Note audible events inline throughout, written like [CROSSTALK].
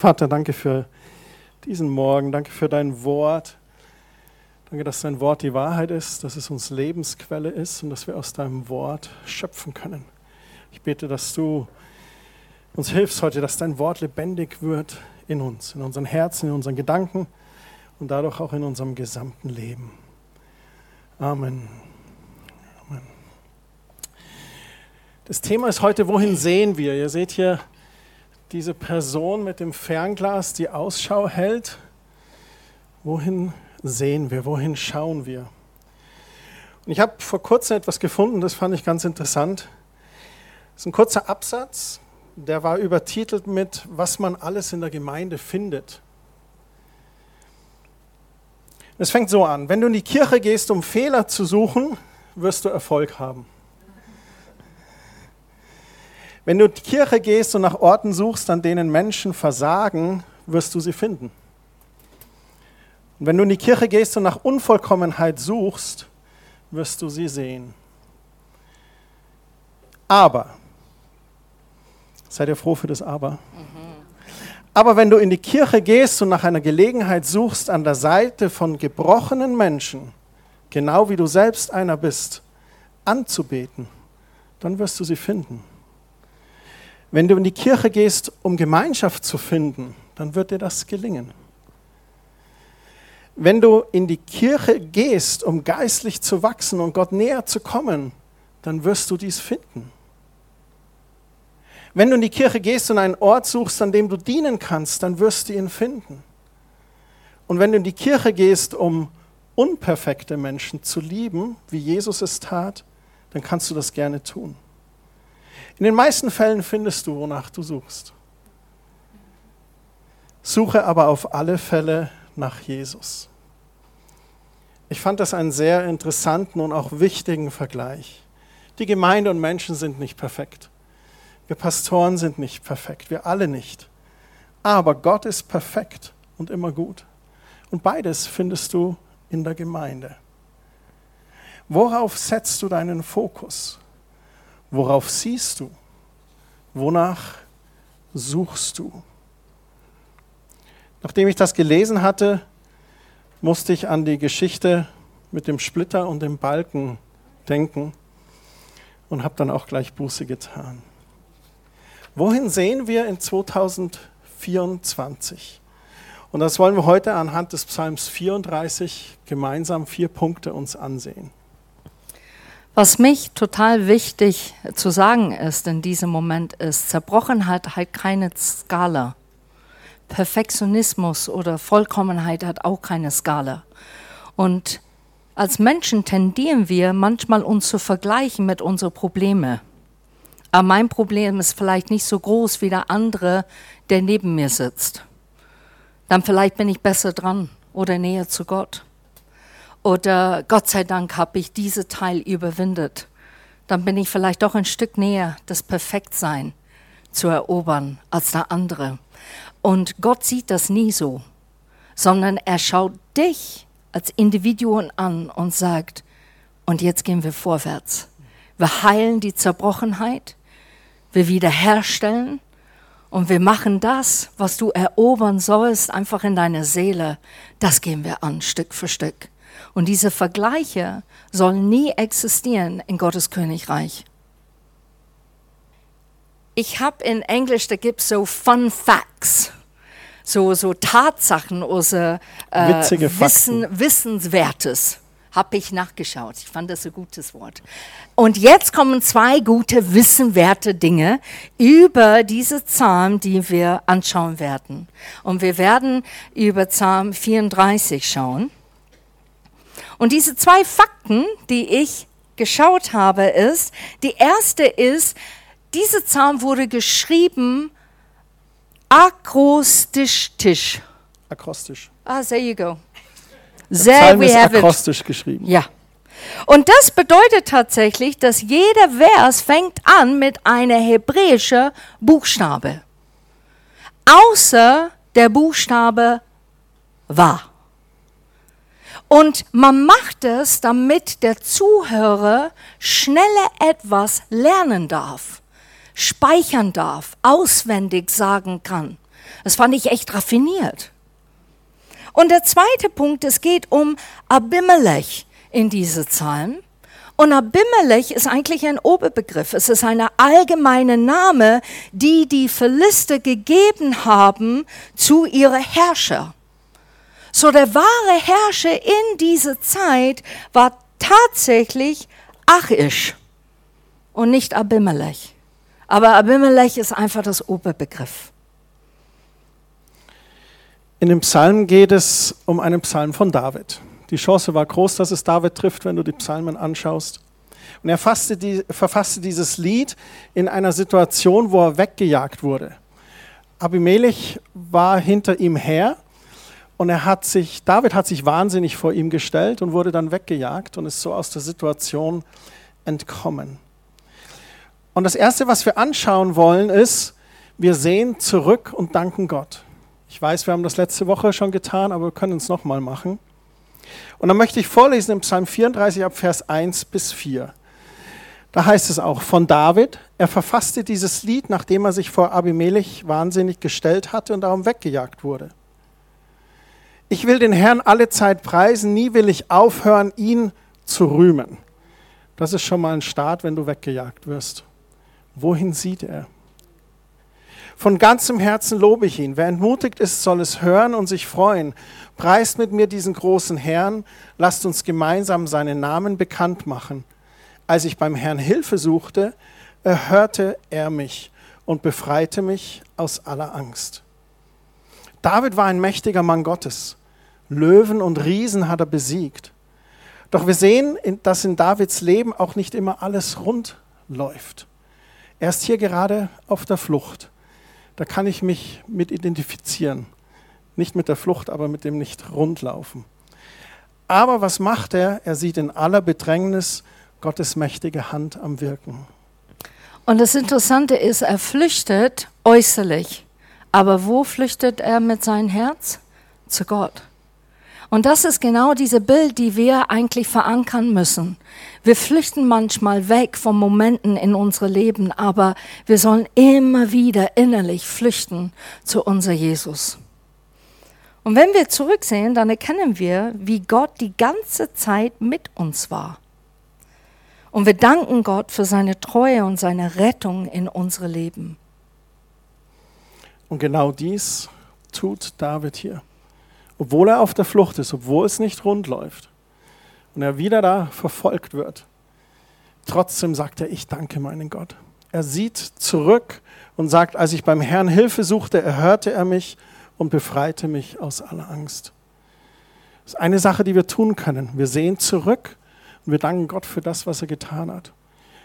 Vater, danke für diesen Morgen, danke für dein Wort. Danke, dass dein Wort die Wahrheit ist, dass es uns Lebensquelle ist und dass wir aus deinem Wort schöpfen können. Ich bete, dass du uns hilfst heute, dass dein Wort lebendig wird in uns, in unseren Herzen, in unseren Gedanken und dadurch auch in unserem gesamten Leben. Amen. Amen. Das Thema ist heute, wohin sehen wir? Ihr seht hier diese Person mit dem Fernglas, die Ausschau hält. Wohin sehen wir? Wohin schauen wir? Und ich habe vor kurzem etwas gefunden, das fand ich ganz interessant. Das ist ein kurzer Absatz, der war übertitelt mit, was man alles in der Gemeinde findet. Es fängt so an, wenn du in die Kirche gehst, um Fehler zu suchen, wirst du Erfolg haben. Wenn du in die Kirche gehst und nach Orten suchst, an denen Menschen versagen, wirst du sie finden. Und wenn du in die Kirche gehst und nach Unvollkommenheit suchst, wirst du sie sehen. Aber, seid ihr froh für das Aber? Mhm. Aber wenn du in die Kirche gehst und nach einer Gelegenheit suchst, an der Seite von gebrochenen Menschen, genau wie du selbst einer bist, anzubeten, dann wirst du sie finden. Wenn du in die Kirche gehst, um Gemeinschaft zu finden, dann wird dir das gelingen. Wenn du in die Kirche gehst, um geistlich zu wachsen und Gott näher zu kommen, dann wirst du dies finden. Wenn du in die Kirche gehst und einen Ort suchst, an dem du dienen kannst, dann wirst du ihn finden. Und wenn du in die Kirche gehst, um unperfekte Menschen zu lieben, wie Jesus es tat, dann kannst du das gerne tun. In den meisten Fällen findest du, wonach du suchst. Suche aber auf alle Fälle nach Jesus. Ich fand das einen sehr interessanten und auch wichtigen Vergleich. Die Gemeinde und Menschen sind nicht perfekt. Wir Pastoren sind nicht perfekt, wir alle nicht. Aber Gott ist perfekt und immer gut. Und beides findest du in der Gemeinde. Worauf setzt du deinen Fokus? Worauf siehst du? Wonach suchst du? Nachdem ich das gelesen hatte, musste ich an die Geschichte mit dem Splitter und dem Balken denken und habe dann auch gleich Buße getan. Wohin sehen wir in 2024? Und das wollen wir heute anhand des Psalms 34 gemeinsam vier Punkte uns ansehen. Was mich total wichtig zu sagen ist in diesem Moment ist, Zerbrochenheit hat keine Skala. Perfektionismus oder Vollkommenheit hat auch keine Skala. Und als Menschen tendieren wir manchmal uns zu vergleichen mit unseren Problemen. Aber mein Problem ist vielleicht nicht so groß wie der andere, der neben mir sitzt. Dann vielleicht bin ich besser dran oder näher zu Gott. Oder Gott sei Dank habe ich diese Teil überwindet. Dann bin ich vielleicht doch ein Stück näher, das Perfektsein zu erobern als der andere. Und Gott sieht das nie so, sondern er schaut dich als Individuum an und sagt, und jetzt gehen wir vorwärts. Wir heilen die Zerbrochenheit, wir wiederherstellen und wir machen das, was du erobern sollst, einfach in deiner Seele. Das gehen wir an, Stück für Stück. Und diese Vergleiche sollen nie existieren in Gottes Königreich. Ich habe in Englisch, da gibt es so Fun Facts, so, so Tatsachen oder äh, Wissen, Wissenswertes. Habe ich nachgeschaut. Ich fand das ein gutes Wort. Und jetzt kommen zwei gute, wissenwerte Dinge über diese Psalm, die wir anschauen werden. Und wir werden über Psalm 34 schauen. Und diese zwei Fakten, die ich geschaut habe, ist, die erste ist, dieser Psalm wurde geschrieben akrostisch. Akrostisch. Ah, there you go. There we ist have akrostisch it. geschrieben. Ja. Und das bedeutet tatsächlich, dass jeder Vers fängt an mit einer hebräischen Buchstabe. Außer der Buchstabe war. Und man macht es, damit der Zuhörer schneller etwas lernen darf, speichern darf, auswendig sagen kann. Das fand ich echt raffiniert. Und der zweite Punkt, es geht um Abimelech in diese Zahlen. Und Abimelech ist eigentlich ein Oberbegriff. Es ist eine allgemeine Name, die die Philister gegeben haben zu ihrer Herrscher. So der wahre Herrscher in dieser Zeit war tatsächlich Achish und nicht Abimelech. Aber Abimelech ist einfach das Oberbegriff. In dem Psalm geht es um einen Psalm von David. Die Chance war groß, dass es David trifft, wenn du die Psalmen anschaust. Und er die, verfasste dieses Lied in einer Situation, wo er weggejagt wurde. Abimelech war hinter ihm her und er hat sich, David hat sich wahnsinnig vor ihm gestellt und wurde dann weggejagt und ist so aus der Situation entkommen. Und das Erste, was wir anschauen wollen, ist, wir sehen zurück und danken Gott. Ich weiß, wir haben das letzte Woche schon getan, aber wir können es nochmal machen. Und dann möchte ich vorlesen im Psalm 34 ab Vers 1 bis 4. Da heißt es auch von David, er verfasste dieses Lied, nachdem er sich vor Abimelech wahnsinnig gestellt hatte und darum weggejagt wurde. Ich will den Herrn alle Zeit preisen, nie will ich aufhören, ihn zu rühmen. Das ist schon mal ein Start, wenn du weggejagt wirst. Wohin sieht er? Von ganzem Herzen lobe ich ihn. Wer entmutigt ist, soll es hören und sich freuen. Preist mit mir diesen großen Herrn, lasst uns gemeinsam seinen Namen bekannt machen. Als ich beim Herrn Hilfe suchte, erhörte er mich und befreite mich aus aller Angst. David war ein mächtiger Mann Gottes. Löwen und Riesen hat er besiegt. Doch wir sehen, dass in Davids Leben auch nicht immer alles rund läuft. Er ist hier gerade auf der Flucht. Da kann ich mich mit identifizieren. Nicht mit der Flucht, aber mit dem Nicht-Rundlaufen. Aber was macht er? Er sieht in aller Bedrängnis Gottes mächtige Hand am Wirken. Und das Interessante ist, er flüchtet äußerlich. Aber wo flüchtet er mit seinem Herz? Zu Gott. Und das ist genau diese Bild, die wir eigentlich verankern müssen. Wir flüchten manchmal weg von Momenten in unsere Leben, aber wir sollen immer wieder innerlich flüchten zu unser Jesus. Und wenn wir zurücksehen, dann erkennen wir, wie Gott die ganze Zeit mit uns war. Und wir danken Gott für seine Treue und seine Rettung in unsere Leben. Und genau dies tut David hier obwohl er auf der Flucht ist, obwohl es nicht rund läuft und er wieder da verfolgt wird, trotzdem sagt er, ich danke meinen Gott. Er sieht zurück und sagt, als ich beim Herrn Hilfe suchte, erhörte er mich und befreite mich aus aller Angst. Das ist eine Sache, die wir tun können. Wir sehen zurück und wir danken Gott für das, was er getan hat.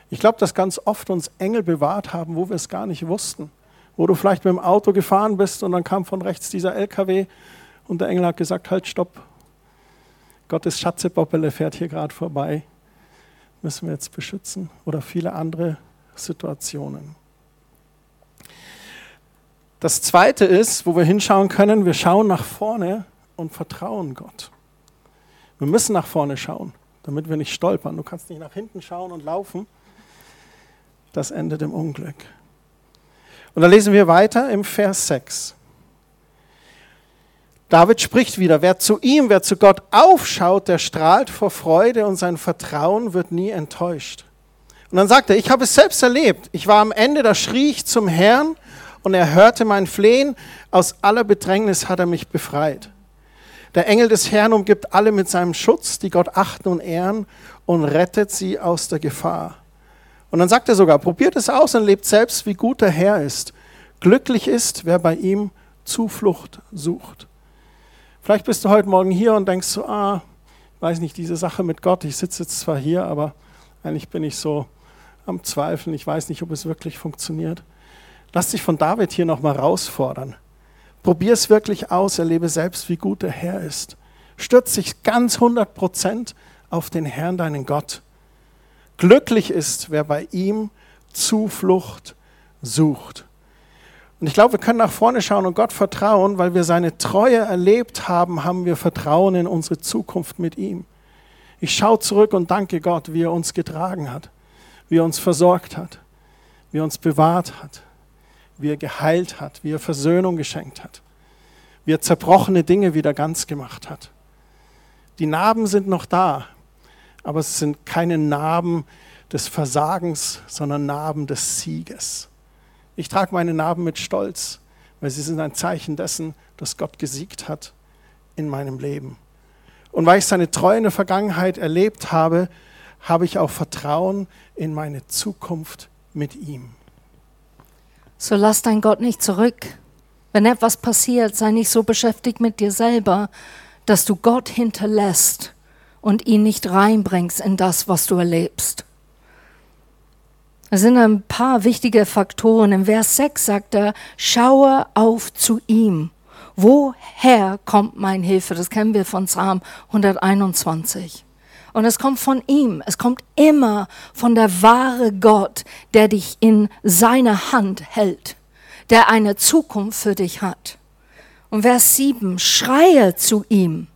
Ich glaube, dass ganz oft uns Engel bewahrt haben, wo wir es gar nicht wussten. Wo du vielleicht mit dem Auto gefahren bist und dann kam von rechts dieser LKW und der Engel hat gesagt, halt, stopp. Gottes Schatzepoppele fährt hier gerade vorbei. Müssen wir jetzt beschützen. Oder viele andere Situationen. Das Zweite ist, wo wir hinschauen können, wir schauen nach vorne und vertrauen Gott. Wir müssen nach vorne schauen, damit wir nicht stolpern. Du kannst nicht nach hinten schauen und laufen. Das endet im Unglück. Und da lesen wir weiter im Vers 6. David spricht wieder, wer zu ihm, wer zu Gott aufschaut, der strahlt vor Freude und sein Vertrauen wird nie enttäuscht. Und dann sagt er, ich habe es selbst erlebt. Ich war am Ende, da schrie ich zum Herrn und er hörte mein Flehen. Aus aller Bedrängnis hat er mich befreit. Der Engel des Herrn umgibt alle mit seinem Schutz, die Gott achten und ehren und rettet sie aus der Gefahr. Und dann sagt er sogar, probiert es aus und lebt selbst, wie gut der Herr ist. Glücklich ist, wer bei ihm Zuflucht sucht. Vielleicht bist du heute Morgen hier und denkst so, ah, weiß nicht, diese Sache mit Gott, ich sitze jetzt zwar hier, aber eigentlich bin ich so am Zweifeln, ich weiß nicht, ob es wirklich funktioniert. Lass dich von David hier nochmal herausfordern. Probier es wirklich aus, erlebe selbst, wie gut der Herr ist. Stürz dich ganz 100 Prozent auf den Herrn, deinen Gott. Glücklich ist, wer bei ihm Zuflucht sucht. Und ich glaube, wir können nach vorne schauen und Gott vertrauen, weil wir seine Treue erlebt haben, haben wir Vertrauen in unsere Zukunft mit ihm. Ich schaue zurück und danke Gott, wie er uns getragen hat, wie er uns versorgt hat, wie er uns bewahrt hat, wie er geheilt hat, wie er Versöhnung geschenkt hat, wie er zerbrochene Dinge wieder ganz gemacht hat. Die Narben sind noch da, aber es sind keine Narben des Versagens, sondern Narben des Sieges. Ich trage meine Narben mit Stolz, weil sie sind ein Zeichen dessen, dass Gott gesiegt hat in meinem Leben. Und weil ich seine Treue in der Vergangenheit erlebt habe, habe ich auch Vertrauen in meine Zukunft mit ihm. So lass dein Gott nicht zurück. Wenn etwas passiert, sei nicht so beschäftigt mit dir selber, dass du Gott hinterlässt und ihn nicht reinbringst in das, was du erlebst. Es sind ein paar wichtige Faktoren. Im Vers 6 sagt er, schaue auf zu ihm. Woher kommt mein Hilfe? Das kennen wir von Psalm 121. Und es kommt von ihm. Es kommt immer von der wahre Gott, der dich in seiner Hand hält, der eine Zukunft für dich hat. Und Vers 7, schreie zu ihm.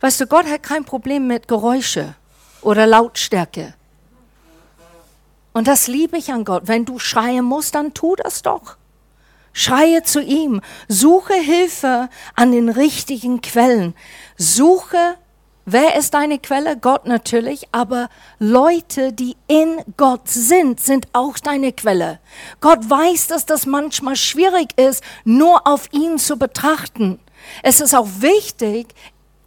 Weißt du, Gott hat kein Problem mit Geräusche oder Lautstärke. Und das liebe ich an Gott. Wenn du schreien musst, dann tu das doch. Schreie zu ihm. Suche Hilfe an den richtigen Quellen. Suche, wer ist deine Quelle? Gott natürlich, aber Leute, die in Gott sind, sind auch deine Quelle. Gott weiß, dass das manchmal schwierig ist, nur auf ihn zu betrachten. Es ist auch wichtig,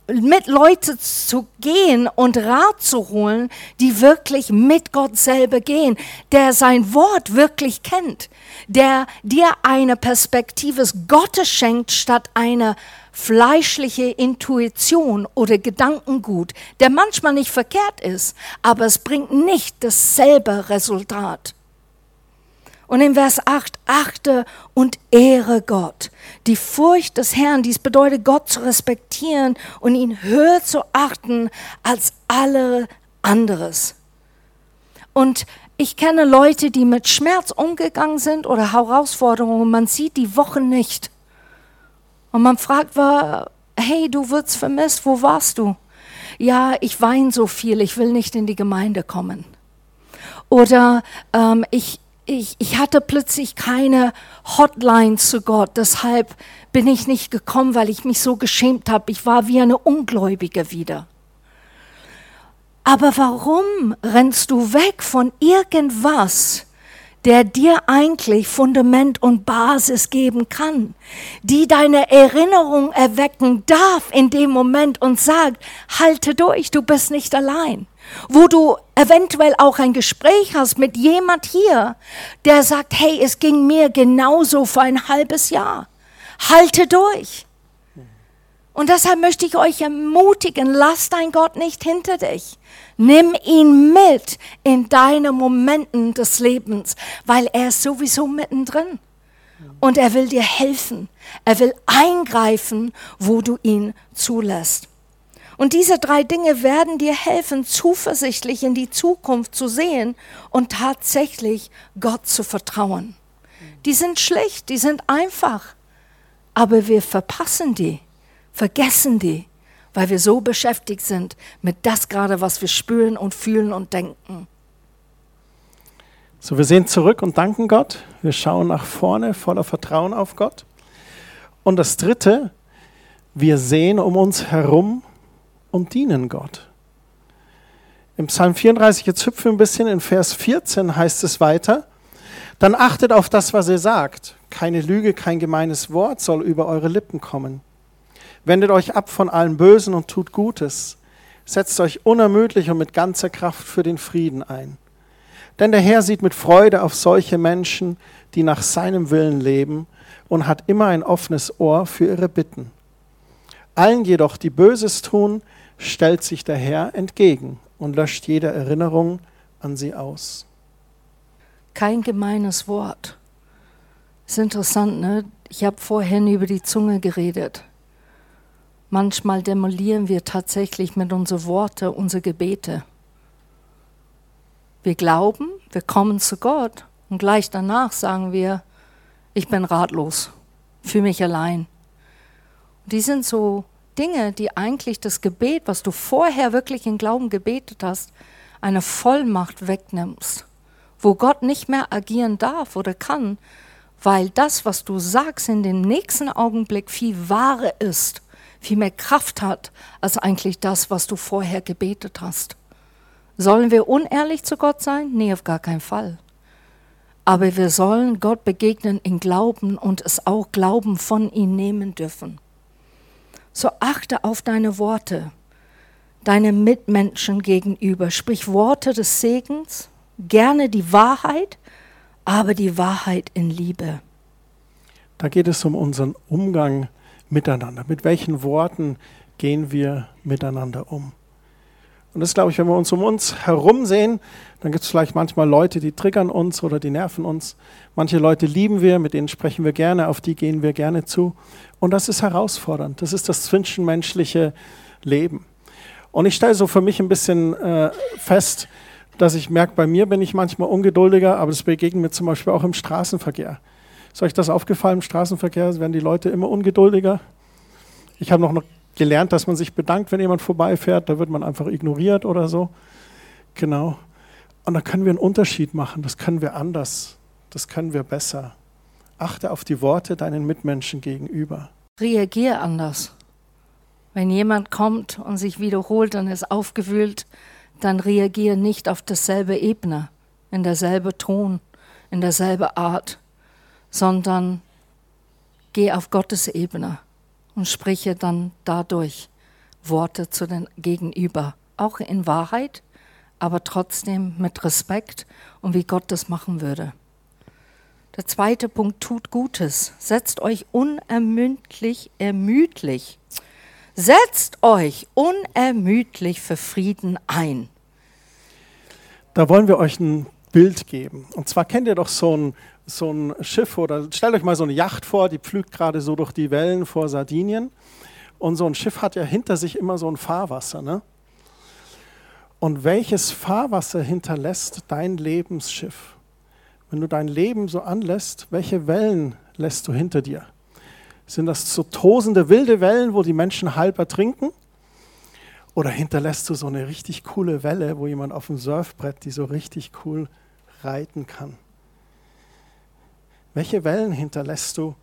mit Leute zu gehen und Rat zu holen, die wirklich mit Gott selber gehen, der sein Wort wirklich kennt, der dir eine Perspektive des Gottes schenkt statt eine fleischliche Intuition oder Gedankengut, der manchmal nicht verkehrt ist, aber es bringt nicht dasselbe Resultat. Und in Vers 8, achte und ehre Gott. Die Furcht des Herrn, dies bedeutet, Gott zu respektieren und ihn höher zu achten als alle anderes. Und ich kenne Leute, die mit Schmerz umgegangen sind oder Herausforderungen. Man sieht die Wochen nicht. Und man fragt, hey, du wirst vermisst, wo warst du? Ja, ich weine so viel, ich will nicht in die Gemeinde kommen. Oder ähm, ich, ich, ich hatte plötzlich keine Hotline zu Gott, deshalb bin ich nicht gekommen, weil ich mich so geschämt habe. Ich war wie eine Ungläubige wieder. Aber warum rennst du weg von irgendwas, der dir eigentlich Fundament und Basis geben kann, die deine Erinnerung erwecken darf in dem Moment und sagt, halte durch, du bist nicht allein wo du eventuell auch ein Gespräch hast mit jemand hier, der sagt, hey, es ging mir genauso für ein halbes Jahr. Halte durch. Und deshalb möchte ich euch ermutigen, lass dein Gott nicht hinter dich. Nimm ihn mit in deine Momenten des Lebens, weil er ist sowieso mittendrin. Und er will dir helfen. Er will eingreifen, wo du ihn zulässt. Und diese drei Dinge werden dir helfen, zuversichtlich in die Zukunft zu sehen und tatsächlich Gott zu vertrauen. Die sind schlicht, die sind einfach, aber wir verpassen die, vergessen die, weil wir so beschäftigt sind mit das gerade, was wir spüren und fühlen und denken. So, wir sehen zurück und danken Gott. Wir schauen nach vorne voller Vertrauen auf Gott. Und das Dritte, wir sehen um uns herum und dienen Gott. Im Psalm 34, jetzt hüpfen wir ein bisschen, in Vers 14 heißt es weiter, dann achtet auf das, was ihr sagt. Keine Lüge, kein gemeines Wort soll über eure Lippen kommen. Wendet euch ab von allem Bösen und tut Gutes. Setzt euch unermüdlich und mit ganzer Kraft für den Frieden ein. Denn der Herr sieht mit Freude auf solche Menschen, die nach seinem Willen leben und hat immer ein offenes Ohr für ihre Bitten. Allen jedoch, die Böses tun, stellt sich der Herr entgegen und löscht jede Erinnerung an sie aus. Kein gemeines Wort. Ist interessant, ne? Ich habe vorhin über die Zunge geredet. Manchmal demolieren wir tatsächlich mit unseren Worten unsere Gebete. Wir glauben, wir kommen zu Gott und gleich danach sagen wir, ich bin ratlos, fühle mich allein. Die sind so Dinge, die eigentlich das Gebet, was du vorher wirklich in Glauben gebetet hast, eine Vollmacht wegnimmst, wo Gott nicht mehr agieren darf oder kann, weil das, was du sagst, in dem nächsten Augenblick viel wahrer ist, viel mehr Kraft hat, als eigentlich das, was du vorher gebetet hast. Sollen wir unehrlich zu Gott sein? Nee, auf gar keinen Fall. Aber wir sollen Gott begegnen in Glauben und es auch Glauben von ihm nehmen dürfen. So achte auf deine Worte, deine Mitmenschen gegenüber. Sprich Worte des Segens, gerne die Wahrheit, aber die Wahrheit in Liebe. Da geht es um unseren Umgang miteinander. Mit welchen Worten gehen wir miteinander um? Und das glaube ich, wenn wir uns um uns herum sehen, dann gibt es vielleicht manchmal Leute, die triggern uns oder die nerven uns. Manche Leute lieben wir, mit denen sprechen wir gerne, auf die gehen wir gerne zu. Und das ist herausfordernd. Das ist das zwischenmenschliche Leben. Und ich stelle so für mich ein bisschen äh, fest, dass ich merke, bei mir bin ich manchmal ungeduldiger, aber das begegnet mir zum Beispiel auch im Straßenverkehr. Ist euch das aufgefallen im Straßenverkehr? Werden die Leute immer ungeduldiger? Ich habe noch gelernt, dass man sich bedankt, wenn jemand vorbeifährt. Da wird man einfach ignoriert oder so. Genau. Und da können wir einen Unterschied machen. Das können wir anders. Das können wir besser. Achte auf die Worte deinen Mitmenschen gegenüber. Reagier anders. Wenn jemand kommt und sich wiederholt und ist aufgewühlt, dann reagiere nicht auf dasselbe Ebene, in derselbe Ton, in derselbe Art, sondern geh auf Gottes Ebene und spreche dann dadurch Worte zu den Gegenüber, auch in Wahrheit, aber trotzdem mit Respekt und wie Gott das machen würde. Der zweite Punkt, tut Gutes. Setzt euch unermüdlich, ermüdlich Setzt euch unermüdlich für Frieden ein. Da wollen wir euch ein Bild geben. Und zwar kennt ihr doch so ein, so ein Schiff oder stellt euch mal so eine Yacht vor, die pflügt gerade so durch die Wellen vor Sardinien. Und so ein Schiff hat ja hinter sich immer so ein Fahrwasser. Ne? Und welches Fahrwasser hinterlässt dein Lebensschiff? Wenn du dein Leben so anlässt, welche Wellen lässt du hinter dir? Sind das so tosende wilde Wellen, wo die Menschen halb ertrinken? Oder hinterlässt du so eine richtig coole Welle, wo jemand auf dem Surfbrett die so richtig cool reiten kann? Welche Wellen hinterlässt du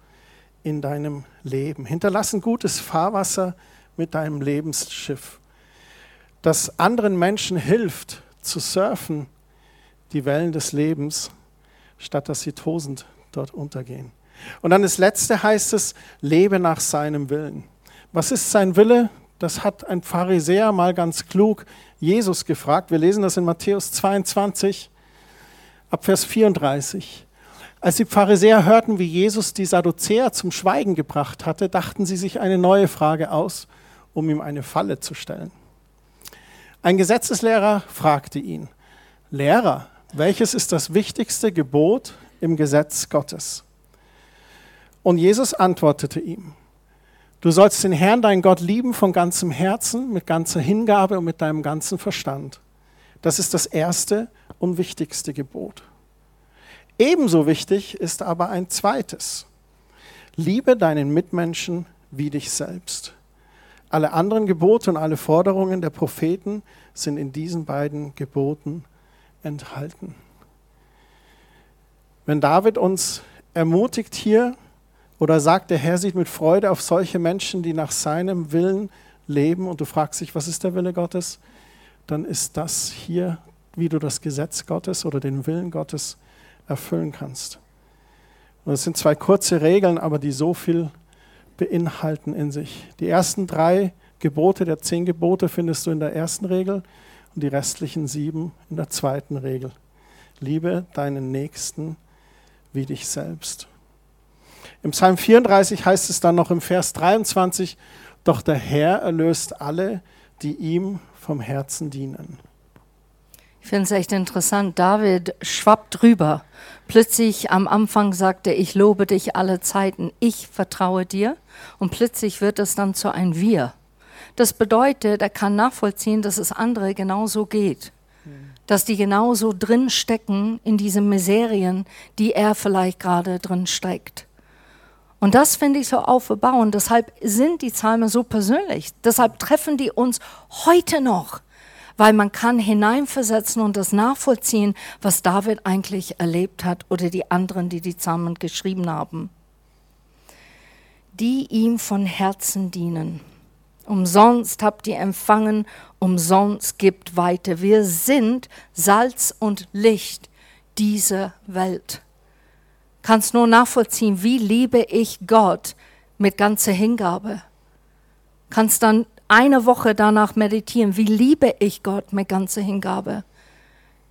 in deinem Leben? Hinterlass ein gutes Fahrwasser mit deinem Lebensschiff, das anderen Menschen hilft zu surfen, die Wellen des Lebens, statt dass sie tosend dort untergehen. Und dann das letzte heißt es, lebe nach seinem Willen. Was ist sein Wille? Das hat ein Pharisäer mal ganz klug Jesus gefragt. Wir lesen das in Matthäus 22, ab Vers 34. Als die Pharisäer hörten, wie Jesus die Sadduzäer zum Schweigen gebracht hatte, dachten sie sich eine neue Frage aus, um ihm eine Falle zu stellen. Ein Gesetzeslehrer fragte ihn, Lehrer, welches ist das wichtigste Gebot im Gesetz Gottes? Und Jesus antwortete ihm, du sollst den Herrn, deinen Gott, lieben von ganzem Herzen, mit ganzer Hingabe und mit deinem ganzen Verstand. Das ist das erste und wichtigste Gebot. Ebenso wichtig ist aber ein zweites. Liebe deinen Mitmenschen wie dich selbst. Alle anderen Gebote und alle Forderungen der Propheten sind in diesen beiden Geboten enthalten. Wenn David uns ermutigt hier, oder sagt, der Herr sieht mit Freude auf solche Menschen, die nach seinem Willen leben und du fragst dich, was ist der Wille Gottes? Dann ist das hier, wie du das Gesetz Gottes oder den Willen Gottes erfüllen kannst. Und es sind zwei kurze Regeln, aber die so viel beinhalten in sich. Die ersten drei Gebote der zehn Gebote findest du in der ersten Regel und die restlichen sieben in der zweiten Regel. Liebe deinen Nächsten wie dich selbst. Im Psalm 34 heißt es dann noch im Vers 23, doch der Herr erlöst alle, die ihm vom Herzen dienen. Ich finde es echt interessant. David schwappt drüber. Plötzlich am Anfang sagt er, ich lobe dich alle Zeiten, ich vertraue dir. Und plötzlich wird es dann zu ein Wir. Das bedeutet, er kann nachvollziehen, dass es andere genauso geht. Dass die genauso drin stecken in diesen Miserien, die er vielleicht gerade drin steckt. Und das finde ich so aufbauend. Deshalb sind die Psalmen so persönlich. Deshalb treffen die uns heute noch. Weil man kann hineinversetzen und das nachvollziehen, was David eigentlich erlebt hat oder die anderen, die die Psalmen geschrieben haben. Die ihm von Herzen dienen. Umsonst habt ihr empfangen, umsonst gibt weiter. Wir sind Salz und Licht dieser Welt. Kannst nur nachvollziehen, wie liebe ich Gott mit ganzer Hingabe. Kannst dann eine Woche danach meditieren, wie liebe ich Gott mit ganzer Hingabe.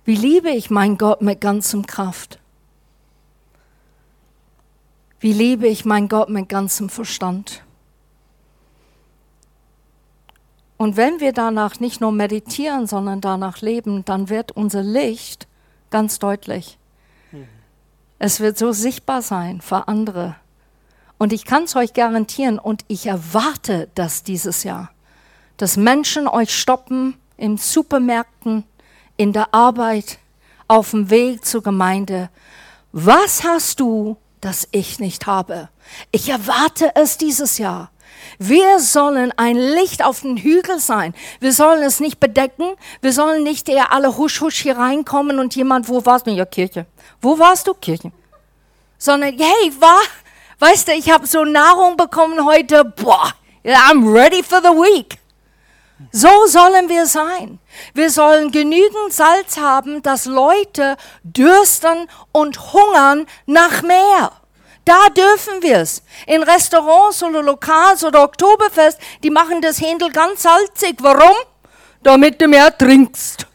Wie liebe ich meinen Gott mit ganzem Kraft. Wie liebe ich meinen Gott mit ganzem Verstand. Und wenn wir danach nicht nur meditieren, sondern danach leben, dann wird unser Licht ganz deutlich. Es wird so sichtbar sein für andere. Und ich kann es euch garantieren und ich erwarte das dieses Jahr, dass Menschen euch stoppen in Supermärkten, in der Arbeit, auf dem Weg zur Gemeinde. Was hast du, das ich nicht habe? Ich erwarte es dieses Jahr. Wir sollen ein Licht auf den Hügel sein. Wir sollen es nicht bedecken. Wir sollen nicht eher alle husch husch hier reinkommen und jemand, wo warst du? Ja, Kirche. Wo warst du? Kirche. Sondern, hey, war, weißt du, ich habe so Nahrung bekommen heute. Boah, I'm ready for the week. So sollen wir sein. Wir sollen genügend Salz haben, dass Leute dürsten und hungern nach mehr. Da dürfen wir es. In Restaurants oder Lokals oder Oktoberfest, die machen das Händel ganz salzig. Warum? Damit du mehr trinkst.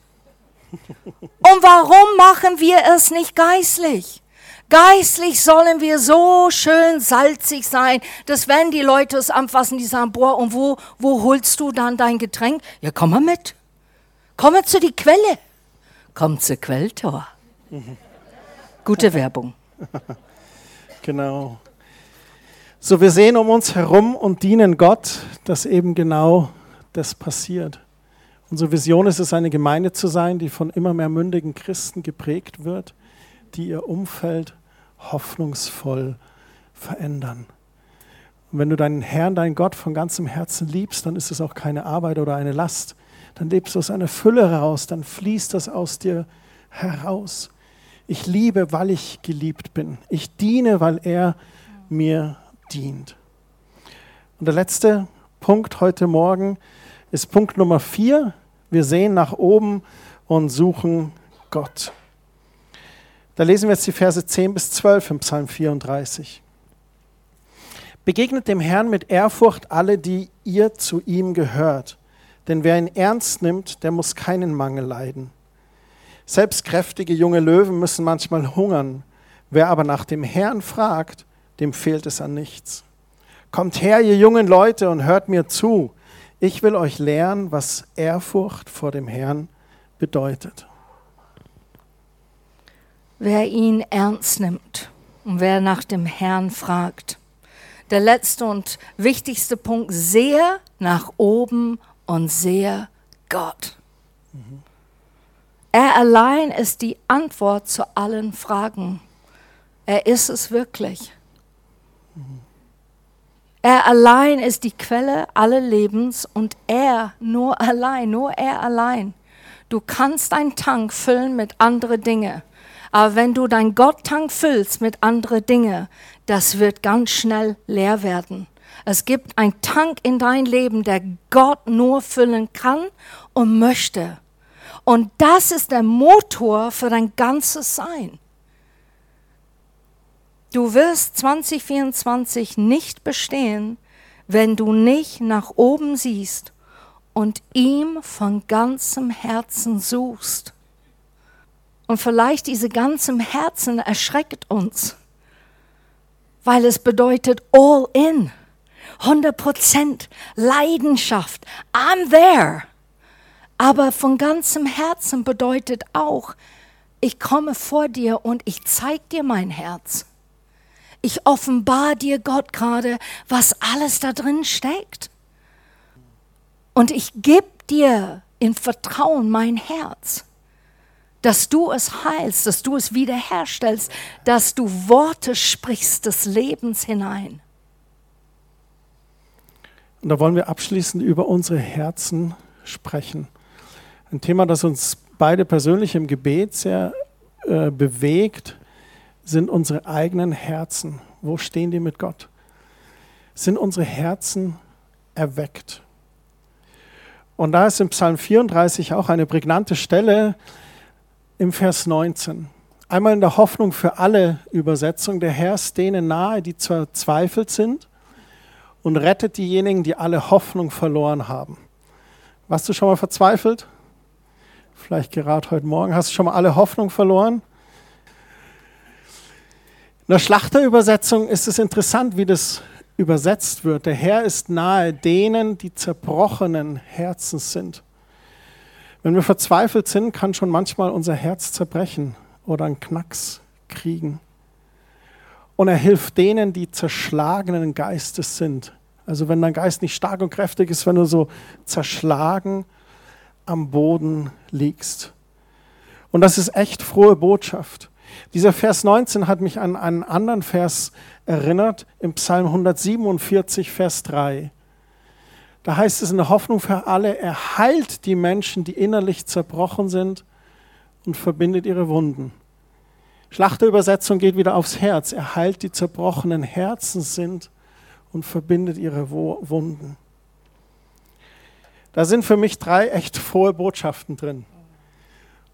[LAUGHS] Und warum machen wir es nicht geistlich? Geistlich sollen wir so schön salzig sein, dass wenn die Leute es anfassen, die sagen, boah, und wo, wo holst du dann dein Getränk? Ja, komm mal mit. Komm mal zu die Quelle. Komm zur Quelltor. [LAUGHS] Gute Werbung. [LAUGHS] Genau. So, wir sehen um uns herum und dienen Gott, dass eben genau das passiert. Unsere Vision ist es, eine Gemeinde zu sein, die von immer mehr mündigen Christen geprägt wird, die ihr Umfeld hoffnungsvoll verändern. Und wenn du deinen Herrn, deinen Gott von ganzem Herzen liebst, dann ist es auch keine Arbeit oder eine Last. Dann lebst du aus einer Fülle heraus, dann fließt das aus dir heraus. Ich liebe, weil ich geliebt bin. Ich diene, weil er mir dient. Und der letzte Punkt heute Morgen ist Punkt Nummer vier. Wir sehen nach oben und suchen Gott. Da lesen wir jetzt die Verse 10 bis 12 im Psalm 34. Begegnet dem Herrn mit Ehrfurcht alle, die ihr zu ihm gehört. Denn wer ihn ernst nimmt, der muss keinen Mangel leiden. Selbst kräftige junge Löwen müssen manchmal hungern. Wer aber nach dem Herrn fragt, dem fehlt es an nichts. Kommt her, ihr jungen Leute, und hört mir zu. Ich will euch lehren, was Ehrfurcht vor dem Herrn bedeutet. Wer ihn ernst nimmt und wer nach dem Herrn fragt. Der letzte und wichtigste Punkt, sehr nach oben und sehr Gott. Mhm. Er allein ist die Antwort zu allen Fragen. Er ist es wirklich. Er allein ist die Quelle aller Lebens und er nur allein, nur er allein. Du kannst deinen Tank füllen mit anderen Dingen. Aber wenn du deinen Gotttank füllst mit anderen Dingen, das wird ganz schnell leer werden. Es gibt einen Tank in dein Leben, der Gott nur füllen kann und möchte. Und das ist der Motor für dein ganzes Sein. Du wirst 2024 nicht bestehen, wenn du nicht nach oben siehst und ihm von ganzem Herzen suchst. Und vielleicht diese ganzem Herzen erschreckt uns, weil es bedeutet all in, 100% Leidenschaft. I'm there. Aber von ganzem Herzen bedeutet auch, ich komme vor dir und ich zeig dir mein Herz. Ich offenbar dir Gott gerade, was alles da drin steckt. Und ich gebe dir in Vertrauen mein Herz, dass du es heilst, dass du es wiederherstellst, dass du Worte sprichst des Lebens hinein. Und da wollen wir abschließend über unsere Herzen sprechen. Ein Thema, das uns beide persönlich im Gebet sehr äh, bewegt, sind unsere eigenen Herzen. Wo stehen die mit Gott? Sind unsere Herzen erweckt? Und da ist im Psalm 34 auch eine prägnante Stelle im Vers 19. Einmal in der Hoffnung für alle Übersetzung, der Herr ist denen nahe, die verzweifelt sind und rettet diejenigen, die alle Hoffnung verloren haben. Warst du schon mal verzweifelt? Vielleicht gerade heute Morgen. Hast du schon mal alle Hoffnung verloren? In der Schlachterübersetzung ist es interessant, wie das übersetzt wird. Der Herr ist nahe denen, die zerbrochenen Herzens sind. Wenn wir verzweifelt sind, kann schon manchmal unser Herz zerbrechen oder einen Knacks kriegen. Und er hilft denen, die zerschlagenen Geistes sind. Also wenn dein Geist nicht stark und kräftig ist, wenn du so zerschlagen am Boden liegst. Und das ist echt frohe Botschaft. Dieser Vers 19 hat mich an einen anderen Vers erinnert, im Psalm 147, Vers 3. Da heißt es in der Hoffnung für alle, er heilt die Menschen, die innerlich zerbrochen sind und verbindet ihre Wunden. Schlachterübersetzung geht wieder aufs Herz. Er heilt die zerbrochenen Herzen sind und verbindet ihre Wunden. Da sind für mich drei echt frohe Botschaften drin.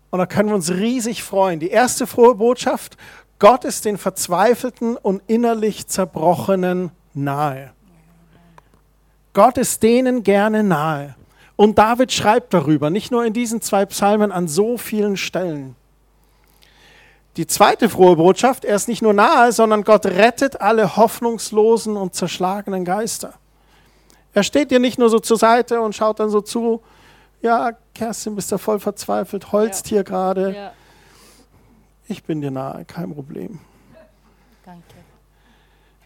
Und da können wir uns riesig freuen. Die erste frohe Botschaft, Gott ist den Verzweifelten und innerlich Zerbrochenen nahe. Gott ist denen gerne nahe. Und David schreibt darüber, nicht nur in diesen zwei Psalmen, an so vielen Stellen. Die zweite frohe Botschaft, er ist nicht nur nahe, sondern Gott rettet alle hoffnungslosen und zerschlagenen Geister. Er steht dir nicht nur so zur Seite und schaut dann so zu, ja, Kerstin, bist du voll verzweifelt, holst ja. hier gerade. Ja. Ich bin dir nahe, kein Problem.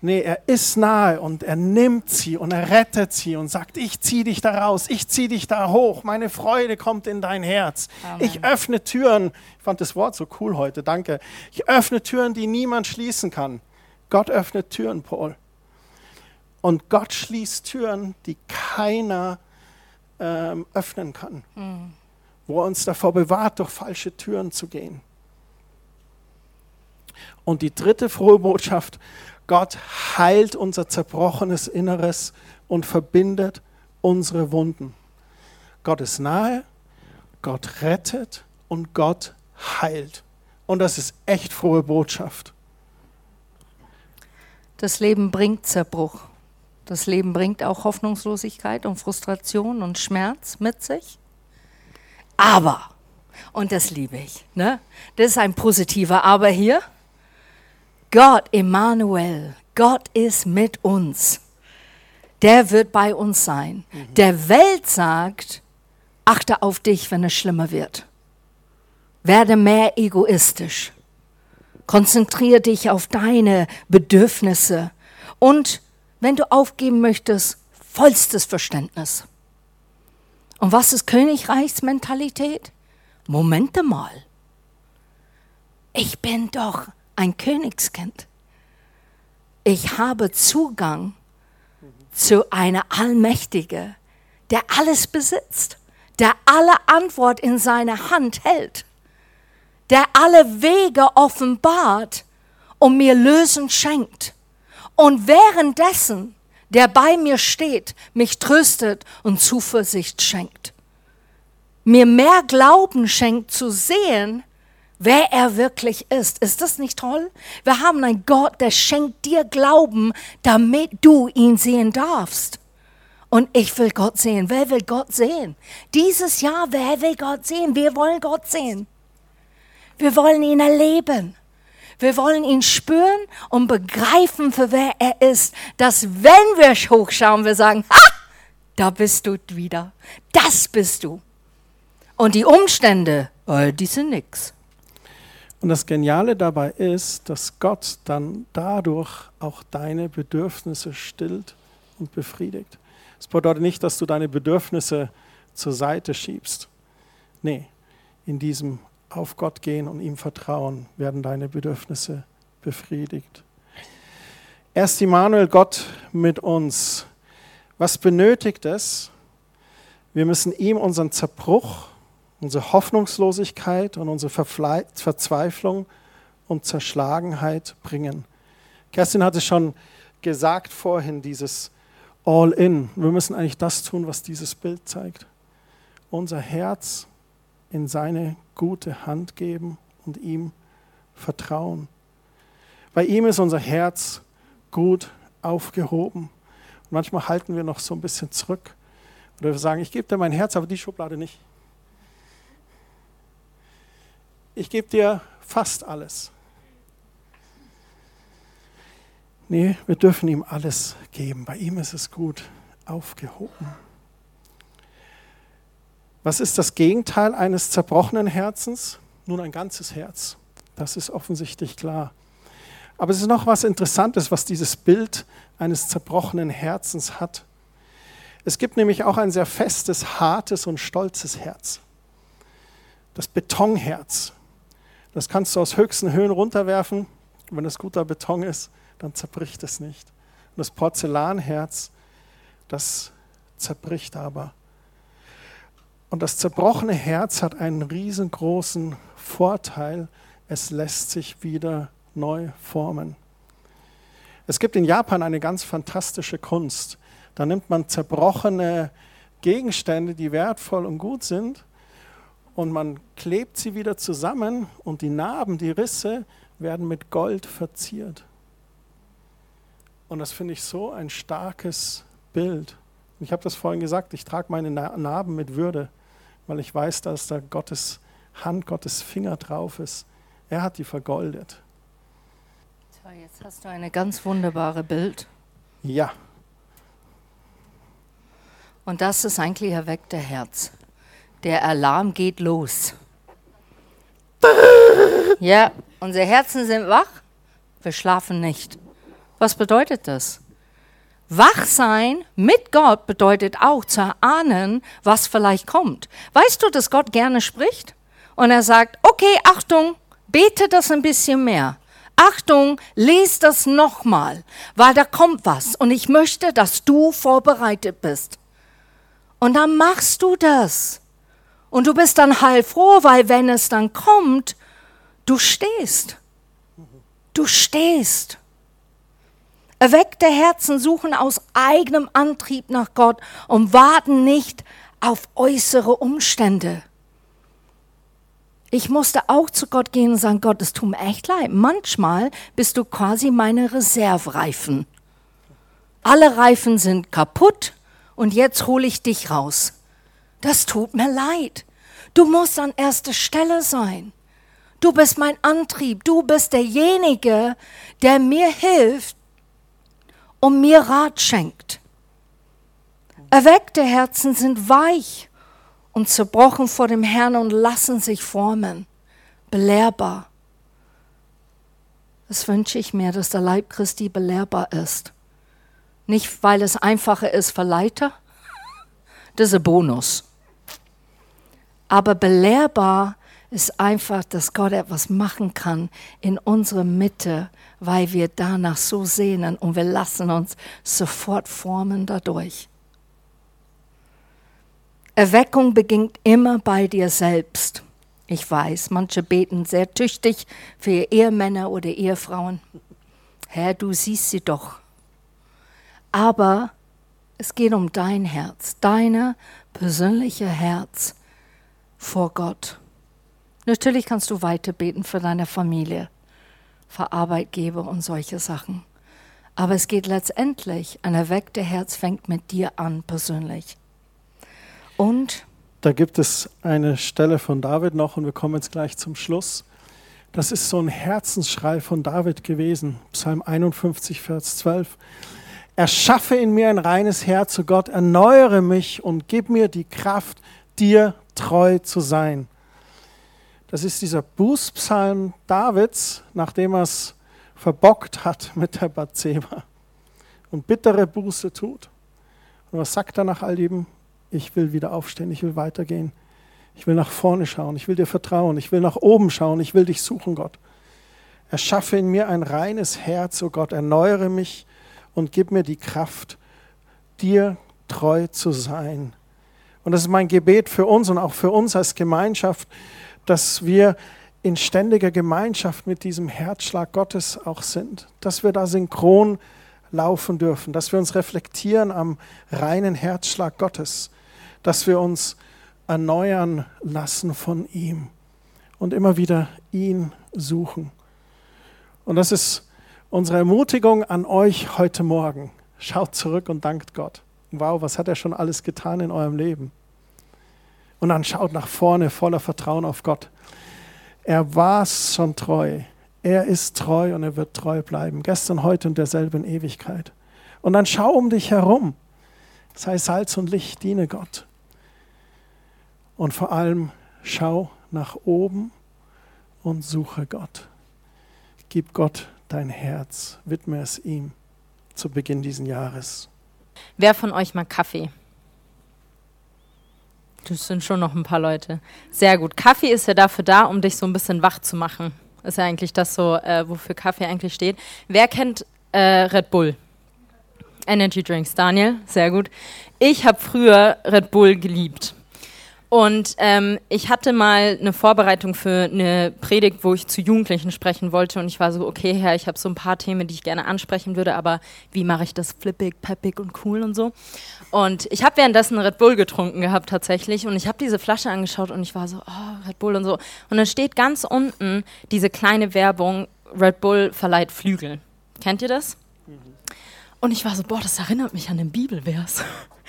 Nee, er ist nahe und er nimmt sie und er rettet sie und sagt, ich ziehe dich da raus, ich ziehe dich da hoch, meine Freude kommt in dein Herz. Amen. Ich öffne Türen, ich fand das Wort so cool heute, danke. Ich öffne Türen, die niemand schließen kann. Gott öffnet Türen, Paul. Und Gott schließt Türen, die keiner ähm, öffnen kann. Mhm. Wo er uns davor bewahrt, durch falsche Türen zu gehen. Und die dritte frohe Botschaft, Gott heilt unser zerbrochenes Inneres und verbindet unsere Wunden. Gott ist nahe, Gott rettet und Gott heilt. Und das ist echt frohe Botschaft. Das Leben bringt Zerbruch. Das Leben bringt auch Hoffnungslosigkeit und Frustration und Schmerz mit sich. Aber, und das liebe ich, ne? das ist ein positiver Aber hier. Gott, Emmanuel, Gott ist mit uns. Der wird bei uns sein. Mhm. Der Welt sagt, achte auf dich, wenn es schlimmer wird. Werde mehr egoistisch. Konzentriere dich auf deine Bedürfnisse. Und wenn du aufgeben möchtest, vollstes Verständnis. Und was ist Königreichsmentalität? Momente mal. Ich bin doch ein Königskind. Ich habe Zugang zu einer Allmächtige, der alles besitzt, der alle Antwort in seiner Hand hält, der alle Wege offenbart und mir Lösen schenkt. Und währenddessen, der bei mir steht, mich tröstet und Zuversicht schenkt. Mir mehr Glauben schenkt zu sehen, wer er wirklich ist. Ist das nicht toll? Wir haben einen Gott, der schenkt dir Glauben, damit du ihn sehen darfst. Und ich will Gott sehen. Wer will Gott sehen? Dieses Jahr, wer will Gott sehen? Wir wollen Gott sehen. Wir wollen ihn erleben. Wir wollen ihn spüren und begreifen, für wer er ist. Dass wenn wir hochschauen, wir sagen, ha, da bist du wieder. Das bist du. Und die Umstände, oh, die sind nix. Und das Geniale dabei ist, dass Gott dann dadurch auch deine Bedürfnisse stillt und befriedigt. Das bedeutet nicht, dass du deine Bedürfnisse zur Seite schiebst. Nee, in diesem auf Gott gehen und ihm vertrauen werden deine Bedürfnisse befriedigt. Erst Immanuel, Gott mit uns. Was benötigt es? Wir müssen ihm unseren Zerbruch unsere Hoffnungslosigkeit und unsere Verfle Verzweiflung und Zerschlagenheit bringen. Kerstin hatte schon gesagt vorhin, dieses All-in. Wir müssen eigentlich das tun, was dieses Bild zeigt. Unser Herz in seine gute Hand geben und ihm vertrauen. Bei ihm ist unser Herz gut aufgehoben. Und manchmal halten wir noch so ein bisschen zurück. Oder wir sagen, ich gebe dir mein Herz, aber die Schublade nicht. Ich gebe dir fast alles. Nee, wir dürfen ihm alles geben. Bei ihm ist es gut aufgehoben. Was ist das Gegenteil eines zerbrochenen Herzens? Nun ein ganzes Herz. Das ist offensichtlich klar. Aber es ist noch was Interessantes, was dieses Bild eines zerbrochenen Herzens hat. Es gibt nämlich auch ein sehr festes, hartes und stolzes Herz. Das Betonherz. Das kannst du aus höchsten Höhen runterwerfen. Wenn es guter Beton ist, dann zerbricht es nicht. Und das Porzellanherz, das zerbricht aber. Und das zerbrochene Herz hat einen riesengroßen Vorteil. Es lässt sich wieder neu formen. Es gibt in Japan eine ganz fantastische Kunst. Da nimmt man zerbrochene Gegenstände, die wertvoll und gut sind, und man klebt sie wieder zusammen und die Narben, die Risse werden mit Gold verziert. Und das finde ich so ein starkes Bild. Ich habe das vorhin gesagt, ich trage meine Narben mit Würde, weil ich weiß, dass da Gottes Hand, Gottes Finger drauf ist. Er hat die vergoldet. So, jetzt hast du eine ganz wunderbare Bild. Ja. Und das ist eigentlich erweckte Herz. Der Alarm geht los. Ja, unsere Herzen sind wach, wir schlafen nicht. Was bedeutet das? Wach sein mit Gott bedeutet auch zu erahnen, was vielleicht kommt. Weißt du, dass Gott gerne spricht? Und er sagt, okay, Achtung, bete das ein bisschen mehr. Achtung, lese das nochmal, weil da kommt was und ich möchte, dass du vorbereitet bist. Und dann machst du das. Und du bist dann heilfroh, weil wenn es dann kommt, du stehst. Du stehst. Erweckte Herzen suchen aus eigenem Antrieb nach Gott und warten nicht auf äußere Umstände. Ich musste auch zu Gott gehen und sagen, Gott, es tut mir echt leid. Manchmal bist du quasi meine Reservereifen. Alle Reifen sind kaputt und jetzt hole ich dich raus. Das tut mir leid. Du musst an erster Stelle sein. Du bist mein Antrieb. Du bist derjenige, der mir hilft und mir Rat schenkt. Erweckte Herzen sind weich und zerbrochen vor dem Herrn und lassen sich formen. Belehrbar. Das wünsche ich mir, dass der Leib Christi belehrbar ist. Nicht, weil es einfacher ist für Leiter. Das ist ein Bonus. Aber belehrbar ist einfach, dass Gott etwas machen kann in unserer Mitte, weil wir danach so sehnen und wir lassen uns sofort formen dadurch. Erweckung beginnt immer bei dir selbst. Ich weiß, manche beten sehr tüchtig für Ehemänner oder Ehefrauen. Herr, du siehst sie doch. Aber es geht um dein Herz, deine persönliche Herz vor Gott. Natürlich kannst du weiter beten für deine Familie, für Arbeitgeber und solche Sachen. Aber es geht letztendlich, ein erweckter Herz fängt mit dir an persönlich. Und da gibt es eine Stelle von David noch und wir kommen jetzt gleich zum Schluss. Das ist so ein Herzensschrei von David gewesen, Psalm 51, Vers 12. Erschaffe in mir ein reines Herz, o Gott, erneuere mich und gib mir die Kraft, dir treu zu sein. Das ist dieser Bußpsalm Davids, nachdem er es verbockt hat mit der Bathseba und bittere Buße tut. Und was sagt er nach all dem? Ich will wieder aufstehen, ich will weitergehen. Ich will nach vorne schauen, ich will dir vertrauen, ich will nach oben schauen, ich will dich suchen, Gott. Erschaffe in mir ein reines Herz, o oh Gott, erneuere mich und gib mir die Kraft, dir treu zu sein Und das ist mein Gebet für uns und auch für uns als Gemeinschaft, dass wir in ständiger Gemeinschaft mit diesem Herzschlag Gottes auch sind, dass wir da synchron laufen dürfen, dass wir uns reflektieren am reinen Herzschlag Gottes, dass wir uns erneuern lassen von ihm und immer wieder ihn suchen. Und das ist unsere Ermutigung an euch heute Morgen. Schaut zurück und dankt Gott. Wow, was hat er schon alles getan in eurem Leben? Und dann schaut nach vorne voller Vertrauen auf Gott. Er war schon treu. Er ist treu und er wird treu bleiben. Gestern, heute und derselben Ewigkeit. Und dann schau um dich herum. Sei Salz und Licht, diene Gott. Und vor allem schau nach oben und suche Gott. Gib Gott dein Herz, widme es ihm zu Beginn dieses Jahres. Wer von euch mag Kaffee? Das sind schon noch ein paar Leute. Sehr gut. Kaffee ist ja dafür da, um dich so ein bisschen wach zu machen. Ist ja eigentlich das so, äh, wofür Kaffee eigentlich steht. Wer kennt äh, Red Bull? Energy Drinks. Daniel, sehr gut. Ich habe früher Red Bull geliebt. Und ähm, ich hatte mal eine Vorbereitung für eine Predigt, wo ich zu Jugendlichen sprechen wollte. Und ich war so, okay, Herr, ich habe so ein paar Themen, die ich gerne ansprechen würde, aber wie mache ich das flippig, peppig und cool und so? Und ich habe währenddessen Red Bull getrunken gehabt tatsächlich. Und ich habe diese Flasche angeschaut und ich war so, oh, Red Bull und so. Und dann steht ganz unten diese kleine Werbung, Red Bull verleiht Flügel. Kennt ihr das? Und ich war so, boah, das erinnert mich an den Bibelvers.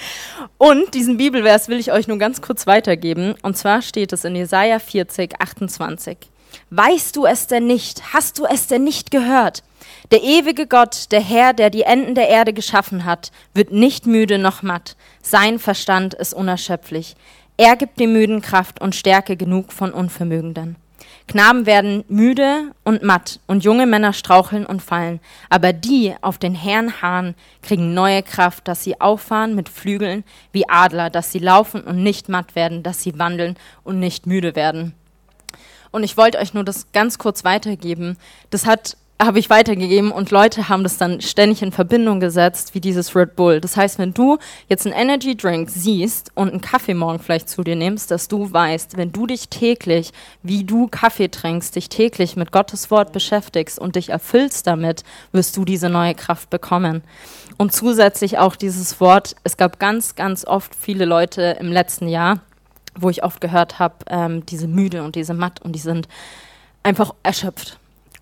[LAUGHS] Und diesen Bibelvers will ich euch nur ganz kurz weitergeben. Und zwar steht es in Jesaja 40, 28. Weißt du es denn nicht? Hast du es denn nicht gehört? Der ewige Gott, der Herr, der die Enden der Erde geschaffen hat, wird nicht müde noch matt. Sein Verstand ist unerschöpflich. Er gibt dem Müden Kraft und Stärke genug von Unvermögenden. Knaben werden müde und matt und junge Männer straucheln und fallen. Aber die auf den Herrn harren, kriegen neue Kraft, dass sie auffahren mit Flügeln wie Adler, dass sie laufen und nicht matt werden, dass sie wandeln und nicht müde werden. Und ich wollte euch nur das ganz kurz weitergeben. Das hat habe ich weitergegeben und Leute haben das dann ständig in Verbindung gesetzt, wie dieses Red Bull. Das heißt, wenn du jetzt einen Energy Drink siehst und einen Kaffee morgen vielleicht zu dir nimmst, dass du weißt, wenn du dich täglich, wie du Kaffee trinkst, dich täglich mit Gottes Wort beschäftigst und dich erfüllst damit, wirst du diese neue Kraft bekommen. Und zusätzlich auch dieses Wort, es gab ganz, ganz oft viele Leute im letzten Jahr, wo ich oft gehört habe, ähm, diese müde und diese matt und die sind einfach erschöpft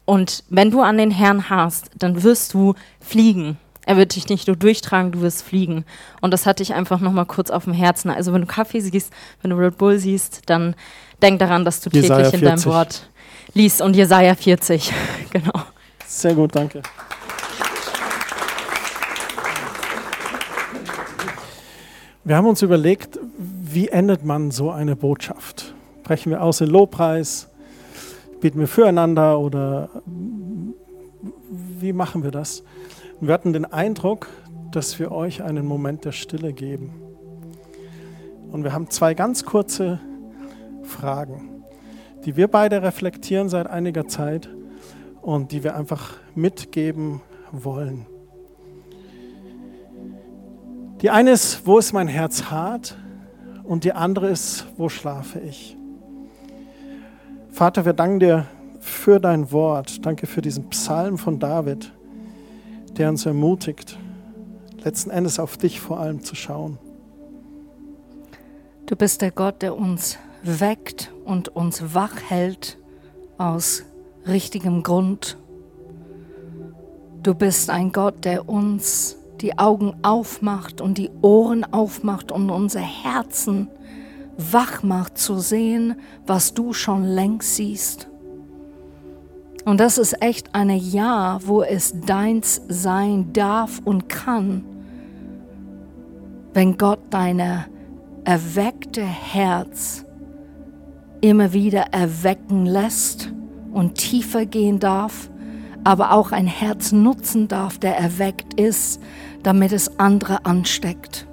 und wenn du an den Herrn hast, dann wirst du fliegen. Er wird dich nicht nur durchtragen, du wirst fliegen. Und das hatte ich einfach nochmal kurz auf dem Herzen. Also wenn du Kaffee siehst, wenn du Red Bull siehst, dann denk daran, dass du Jesaja täglich in 40. deinem Wort liest. Und Jesaja 40, [LAUGHS] genau. Sehr gut, danke. Wir haben uns überlegt, wie endet man so eine Botschaft? Brechen wir aus in Lobpreis? Beten wir füreinander oder wie machen wir das? Wir hatten den Eindruck, dass wir euch einen Moment der Stille geben. Und wir haben zwei ganz kurze Fragen, die wir beide reflektieren seit einiger Zeit und die wir einfach mitgeben wollen. Die eine ist, wo ist mein Herz hart? Und die andere ist, wo schlafe ich? Vater, wir danken dir für dein Wort. Danke für diesen Psalm von David, der uns ermutigt, letzten Endes auf dich vor allem zu schauen. Du bist der Gott, der uns weckt und uns wach hält aus richtigem Grund. Du bist ein Gott, der uns die Augen aufmacht und die Ohren aufmacht und unser Herzen wach macht zu sehen, was du schon längst siehst. Und das ist echt eine Jahr, wo es deins sein darf und kann, wenn Gott deine erweckte Herz immer wieder erwecken lässt und tiefer gehen darf, aber auch ein Herz nutzen darf, der erweckt ist, damit es andere ansteckt.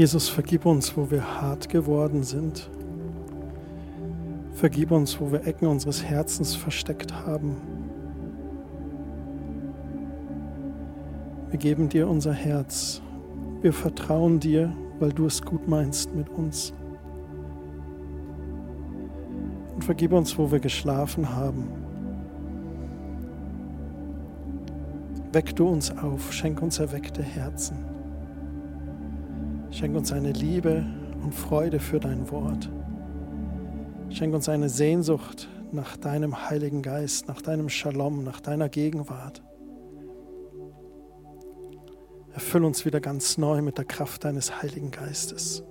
Jesus, vergib uns, wo wir hart geworden sind. Vergib uns, wo wir Ecken unseres Herzens versteckt haben. Wir geben dir unser Herz. Wir vertrauen dir, weil du es gut meinst mit uns. Und vergib uns, wo wir geschlafen haben. Weck du uns auf, schenk uns erweckte Herzen. Schenk uns eine Liebe und Freude für dein Wort. Schenk uns eine Sehnsucht nach deinem Heiligen Geist, nach deinem Shalom, nach deiner Gegenwart. Erfüll uns wieder ganz neu mit der Kraft deines Heiligen Geistes.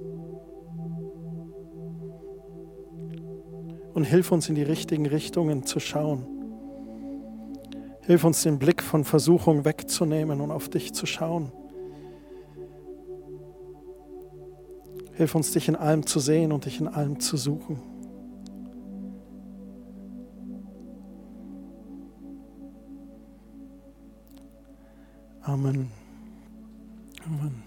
Und hilf uns in die richtigen Richtungen zu schauen. Hilf uns den Blick von Versuchung wegzunehmen und auf dich zu schauen. Hilf uns, dich in allem zu sehen und dich in allem zu suchen. Amen. Amen.